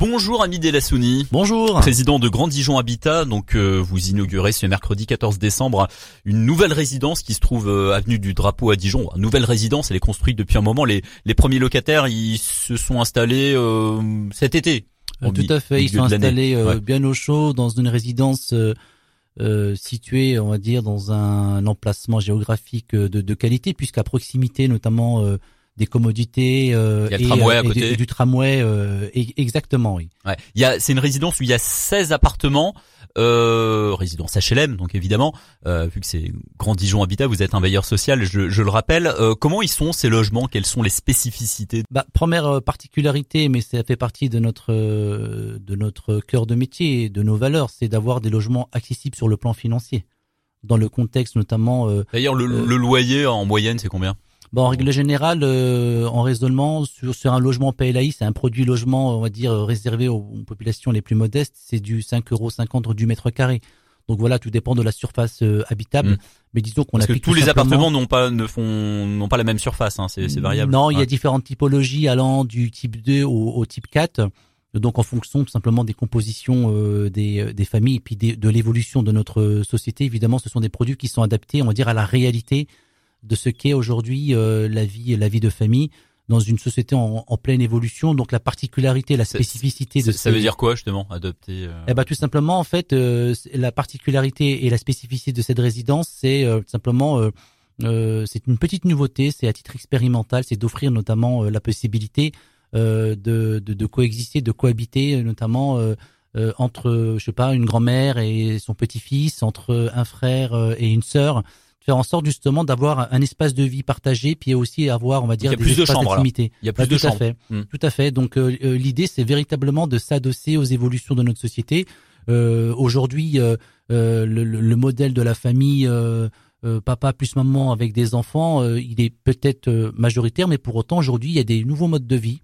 Bonjour ami Delassouni. Bonjour. Président de Grand Dijon Habitat, donc euh, vous inaugurez ce mercredi 14 décembre une nouvelle résidence qui se trouve euh, avenue du Drapeau à Dijon. Une nouvelle résidence, elle est construite depuis un moment. Les, les premiers locataires, ils se sont installés euh, cet été. Tout à fait, ils sont installés bien au chaud dans une résidence située, on va dire, dans un emplacement géographique de, de qualité, puisqu'à proximité notamment des commodités euh, et, tramway côté. du, tramway euh, exactement oui. Ouais. Il y a c'est une résidence où il y a 16 appartements euh, résidence HLM donc évidemment euh, vu que c'est Grand Dijon Habitat vous êtes un veilleur social je, je le rappelle euh, comment ils sont ces logements? Quelles sont les spécificités? Bah, première euh, particularité mais ça fait partie de notre de notre cœur de métier et de nos valeurs c'est d'avoir des logements accessibles sur le plan financier dans le contexte notamment d'ailleurs le, le loyer en moyenne c'est combien? Bon, en règle générale, euh, en raisonnement sur, sur un logement PLAI, c'est un produit logement, on va dire, réservé aux, populations les plus modestes, c'est du 5,50 euros du mètre carré. Donc voilà, tout dépend de la surface euh, habitable. Hmm. Mais disons qu'on a que tous les appartements n'ont pas ne font n'ont pas la même surface, hein, c'est variable. Non, il y a différentes typologies allant du type 2 au, au type 4. Donc en fonction tout simplement des compositions euh, des, des familles et puis de l'évolution de notre société, évidemment, ce sont des produits qui sont adaptés, on va dire, à la réalité de ce qu'est aujourd'hui euh, la vie la vie de famille dans une société en, pleine évolution. Donc la particularité, la spécificité de ça veut dire quoi justement adopter euh... Eh ben tout simplement en fait euh, la particularité et la spécificité de cette résidence, c'est euh, simplement c'est une petite nouveauté, c'est à titre expérimental, c'est d'offrir notamment la possibilité de, de, de, coexister, de cohabiter, notamment entre je sais pas une grand-mère et son petit-fils, entre un frère et une sœur faire en sorte justement d'avoir un espace de vie partagé, puis aussi avoir, on va dire, il y a plus de chambres. Il y a plus bah, de tout chambres. À fait, hmm. Tout à fait. Donc euh, euh, l'idée, c'est véritablement de s'adosser aux évolutions de notre société. Euh, Aujourd'hui, euh le, le, modèle de la famille. papa plus maman avec des enfants, il est peut-être majoritaire, mais pour autant aujourd'hui il y a des nouveaux modes de vie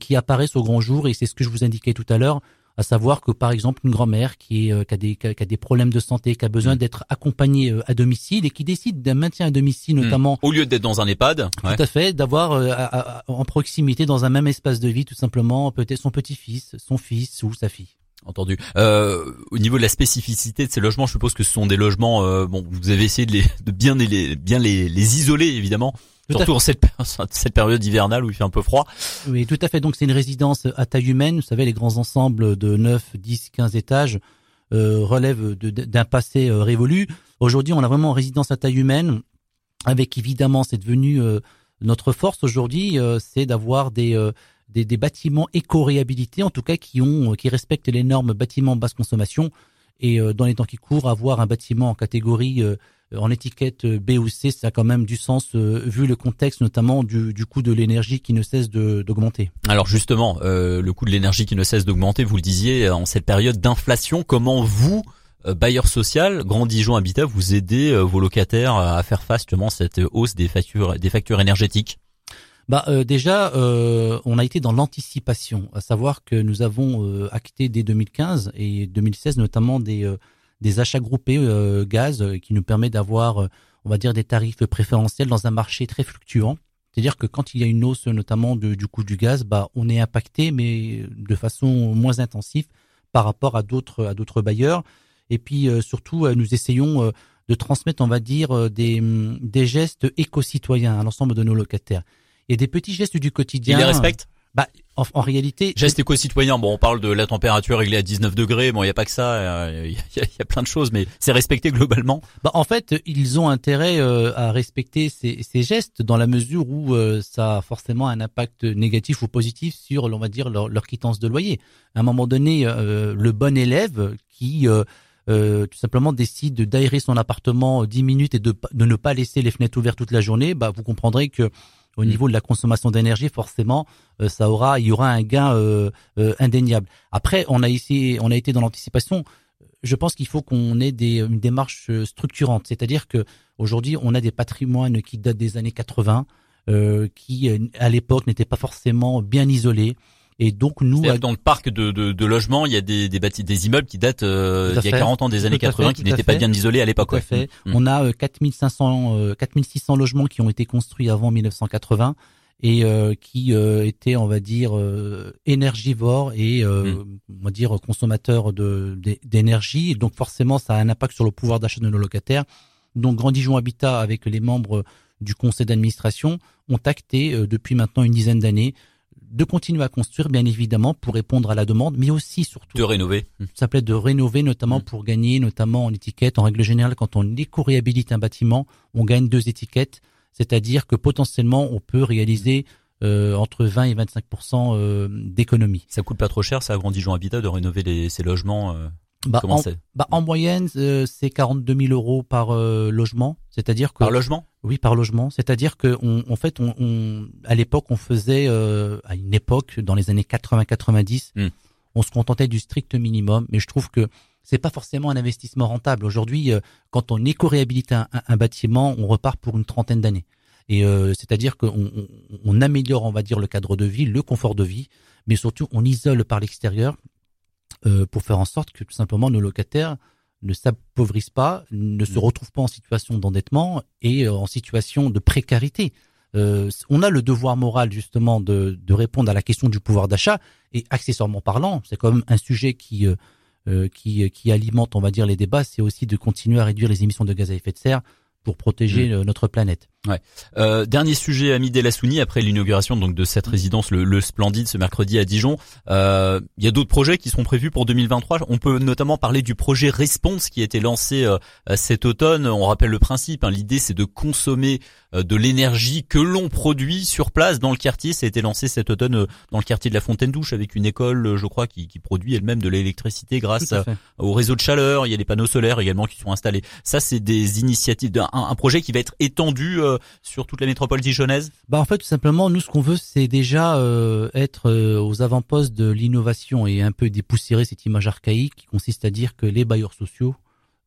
qui apparaissent au grand jour et c'est ce que je vous indiquais tout à l'heure à savoir que par exemple une grand-mère qui, euh, qui, a des, qui, a, des problèmes de santé, qui a besoin mm. d'être accompagnée euh, à domicile et qui décide d'un maintien à domicile mm. notamment. Au lieu d'être dans un EHPAD. Tout à fait, d'avoir euh, en proximité dans un même espace de vie tout simplement peut-être son petit-fils, son fils ou sa fille. Entendu. Euh, au niveau de la spécificité de ces logements, je suppose que ce sont des logements. Euh, bon, vous avez essayé de, les, de bien les bien les, les isoler évidemment. Surtout en cette, cette période hivernale où il fait un peu froid. Oui, tout à fait. Donc c'est une résidence à taille humaine. Vous savez, les grands ensembles de 9, 10, 15 étages euh, relèvent d'un passé euh, révolu. Aujourd'hui, on a vraiment une résidence à taille humaine, avec évidemment, c'est devenu euh, notre force aujourd'hui, euh, c'est d'avoir des, des, des bâtiments éco-réhabilités, en tout cas qui ont qui respectent les normes bâtiments basse consommation. Et dans les temps qui courent, avoir un bâtiment en catégorie euh, en étiquette euh, B ou C, ça a quand même du sens euh, vu le contexte notamment du, du coût de l'énergie qui ne cesse d'augmenter. Alors justement, euh, le coût de l'énergie qui ne cesse d'augmenter, vous le disiez, en cette période d'inflation, comment vous, bailleur social, Grand Dijon Habitat, vous aidez vos locataires à faire face justement à cette hausse des factures, des factures énergétiques? Bah déjà, euh, on a été dans l'anticipation, à savoir que nous avons acté dès 2015 et 2016 notamment des des achats groupés euh, gaz euh, qui nous permet d'avoir, euh, on va dire, des tarifs préférentiels dans un marché très fluctuant. C'est-à-dire que quand il y a une hausse notamment du coût du gaz, bah, on est impacté, mais de façon moins intensive par rapport à d'autres à d'autres bailleurs. Et puis surtout, nous essayons de transmettre, on va dire, des, des gestes éco-citoyens à l'ensemble de nos locataires. Et des petits gestes du quotidien. Ils les respectent bah, en, en, réalité, geste éco-citoyen. Bon, on parle de la température réglée à 19 degrés. Bon, il y a pas que ça. Euh, il y, y, a plein de choses, mais c'est respecté globalement. Bah, en fait, ils ont intérêt euh, à respecter ces, ces, gestes dans la mesure où euh, ça a forcément un impact négatif ou positif sur, on va dire, leur, leur quittance de loyer. À un moment donné, le bon élève qui tout simplement décide d'aérer son appartement 10 minutes et de, de ne pas laisser les fenêtres ouvertes toute la journée, bah, vous comprendrez que au mm. niveau de la consommation d'énergie, forcément, euh, ça aura, il y aura un gain euh, euh, indéniable. Après, on a ici, on a été dans l'anticipation. Je pense qu'il faut qu'on ait des, une démarche structurante, c'est-à-dire que aujourd'hui, on a des patrimoines qui datent des années 80, qui à l'époque n'étaient pas forcément bien isolés. Et donc nous, dans le parc de, de, de logements, il y a des des, bâti des immeubles qui datent euh, il y a 40 ans des années 80 qui n'étaient pas bien isolés à l'époque. Tout à fait. Mm. On a 4500 euh, 4600 euh, logements qui ont été construits avant 1980 et qui était, on va dire, énergivore et mmh. on va dire consommateur de d'énergie. Donc forcément, ça a un impact sur le pouvoir d'achat de nos locataires. Donc Grand Dijon Habitat, avec les membres du conseil d'administration, ont acté depuis maintenant une dizaine d'années de continuer à construire, bien évidemment, pour répondre à la demande, mais aussi surtout de rénover. Ça plaît de rénover, notamment mmh. pour gagner, notamment en étiquette. En règle générale, quand on éco-réhabilite un bâtiment, on gagne deux étiquettes, c'est-à-dire que potentiellement on peut réaliser euh, entre 20 et 25% euh, d'économie. Ça coûte pas trop cher, ça, à Grand Dijon Habitat, de rénover les, ces logements euh bah, en, bah, en, moyenne, euh, c'est 42 000 euros par euh, logement. C'est-à-dire que par logement? Oui, par logement. C'est-à-dire que on, en fait, on, on à l'époque, on faisait euh, à une époque dans les années 80-90, hmm. on se contentait du strict minimum. Mais je trouve que c'est pas forcément un investissement rentable. Aujourd'hui, quand on éco-réhabilite un, un, bâtiment, on repart pour une trentaine d'années. Et c'est-à-dire qu'on on améliore, on va dire, le cadre de vie, le confort de vie, mais surtout on isole par l'extérieur euh, pour faire en sorte que tout simplement nos locataires ne s'appauvrissent pas, ne se mm. retrouvent pas en situation d'endettement et euh, en situation de précarité. Euh, on a le devoir moral justement de, de, répondre à la question du pouvoir d'achat et accessoirement parlant, c'est quand même un sujet qui, euh, qui, qui alimente, on va dire, les débats, c'est aussi de continuer à réduire les émissions de gaz à effet de serre pour protéger mm. notre planète. Ouais. Euh, dernier sujet, Ami Delassouni, après l'inauguration donc de cette résidence, le, le, Splendide, ce mercredi à Dijon. Euh, il y a d'autres projets qui seront prévus pour 2023. On peut notamment parler du projet Response qui a été lancé euh, cet automne. On rappelle le principe. Hein. L'idée, c'est de consommer euh, de l'énergie que l'on produit sur place dans le quartier. Ça a été lancé cet automne euh, dans le quartier de la Fontaine Douche avec une école, je crois, qui, qui produit elle-même de l'électricité grâce au réseau de chaleur. Il y a des panneaux solaires également qui sont installés. Ça, c'est des initiatives, un, un projet qui va être étendu sur toute la métropole dijonnaise Bah en fait tout simplement nous ce qu'on veut c'est déjà euh, être euh, aux avant-postes de l'innovation et un peu dépoussiérer cette image archaïque qui consiste à dire que les bailleurs sociaux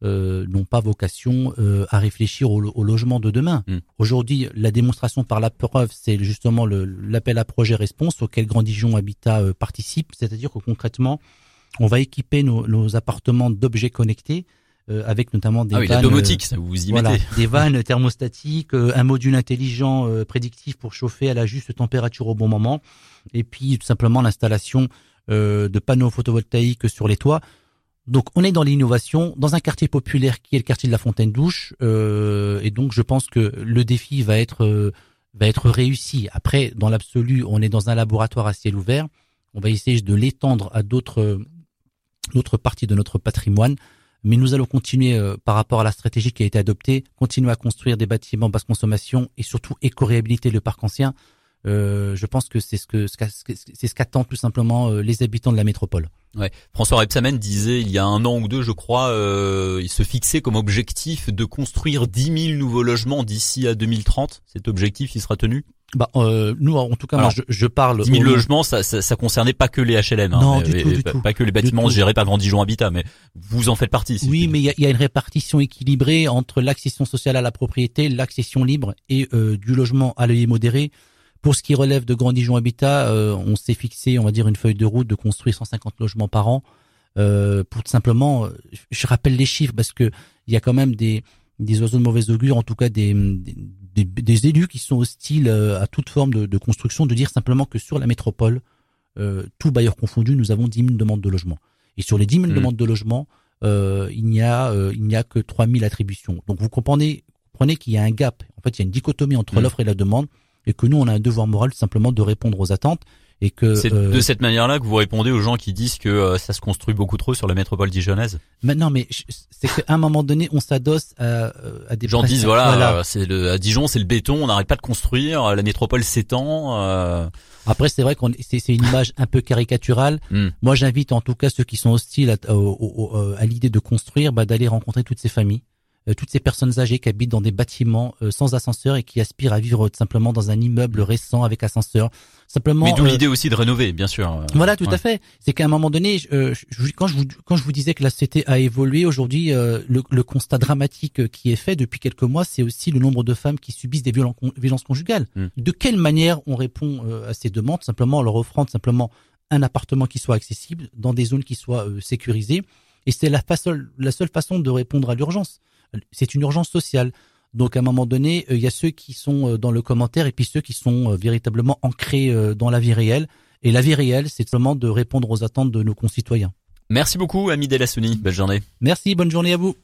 euh, n'ont pas vocation à réfléchir au, logement de demain. Hmm. Aujourd'hui, la démonstration par la preuve, c'est justement l'appel à projet réponse auquel Grand Dijon Habitat participe, c'est-à-dire que concrètement, on va équiper nos, nos appartements d'objets connectés euh, avec notamment des ah vannes, domotique, ça vous y voilà, des vannes thermostatiques, euh, un module intelligent euh, prédictif pour chauffer à la juste température au bon moment, et puis tout simplement l'installation de panneaux photovoltaïques sur les toits. Donc on est dans l'innovation dans un quartier populaire qui est le quartier de la Fontaine Douche, et donc je pense que le défi va être va être réussi. Après, dans l'absolu, on est dans un laboratoire à ciel ouvert. On va essayer de l'étendre à d'autres d'autres parties de notre patrimoine mais nous allons continuer euh, par rapport à la stratégie qui a été adoptée, continuer à construire des bâtiments basse consommation et surtout éco-réhabiliter le parc ancien. Euh, je pense que c'est ce que qu'attendent tout simplement euh, les habitants de la métropole. François Repsamen disait il y a un an ou deux, je crois, il se fixait comme objectif de construire 10 000 nouveaux logements d'ici à 2030. Cet objectif, il sera tenu? Bah, euh, nous, en tout cas, moi, je, je, parle. 10 000 logements, ça, ça, ça, concernait pas que les HLM, hein, non, du tout, du pas, tout. pas que les bâtiments gérés par Grand Dijon Habitat, mais vous en faites partie. oui, mais il y a, y a, une répartition équilibrée entre l'accession sociale à la propriété, l'accession libre et euh, du logement à l'œil modéré. Pour ce qui relève de Grand Dijon Habitat, euh, on s'est fixé, on va dire, une feuille de route de construire 150 logements par an. Euh, pour tout simplement, je rappelle les chiffres parce que il y a quand même des des oiseaux de mauvaise augure, en tout cas des, des, des, élus qui sont hostiles euh, à toute forme de, de, construction, de dire simplement que sur la métropole, euh, tout bailleur confondu, nous avons 10 000 demandes de logement. Et sur les 10 000 mmh. demandes de logement, euh, il n'y a euh, il n'y a que 3 000 attributions. Donc vous comprenez, comprenez qu'il y a un gap. En fait, il y a une dichotomie entre mmh. l'offre et la demande, et que nous, on a un devoir moral simplement de répondre aux attentes et que c'est euh, de cette manière-là que vous répondez aux gens qui disent que euh, ça se construit beaucoup trop sur la métropole dijonnaise. Maintenant, mais c'est qu'à un moment donné, on s'adosse à, euh, à des gens disent voilà, c'est le à Dijon, c'est le béton, on n'arrête pas de construire, la métropole s'étend. Après, c'est vrai qu'on c'est une image un peu caricaturale. Hmm. Moi, j'invite en tout cas ceux qui sont hostiles à, à l'idée de construire, bah, d'aller rencontrer toutes ces familles euh, toutes ces personnes âgées qui habitent dans des bâtiments euh, sans ascenseur et qui aspirent à vivre simplement dans un immeuble récent avec ascenseur. Simplement. Mais d'où euh, l'idée aussi de rénover, bien sûr. Voilà, tout à fait. C'est qu'à un moment donné, quand je vous quand je vous disais que la société a évolué aujourd'hui, le, le, constat dramatique qui est fait depuis quelques mois, c'est aussi le nombre de femmes qui subissent des violences conjugales. Hmm. De quelle manière on répond à ces demandes? Simplement en leur offrant simplement un appartement qui soit accessible dans des zones qui soient sécurisées. Et c'est la, la seule façon de répondre à l'urgence c'est une urgence sociale. Donc à un moment donné, il y a ceux qui sont dans le commentaire et puis ceux qui sont véritablement ancrés dans la vie réelle. Et la vie réelle, c'est seulement de répondre aux attentes de nos concitoyens. Merci beaucoup, Ami Delassoni. Belle journée. Merci, bonne journée à vous.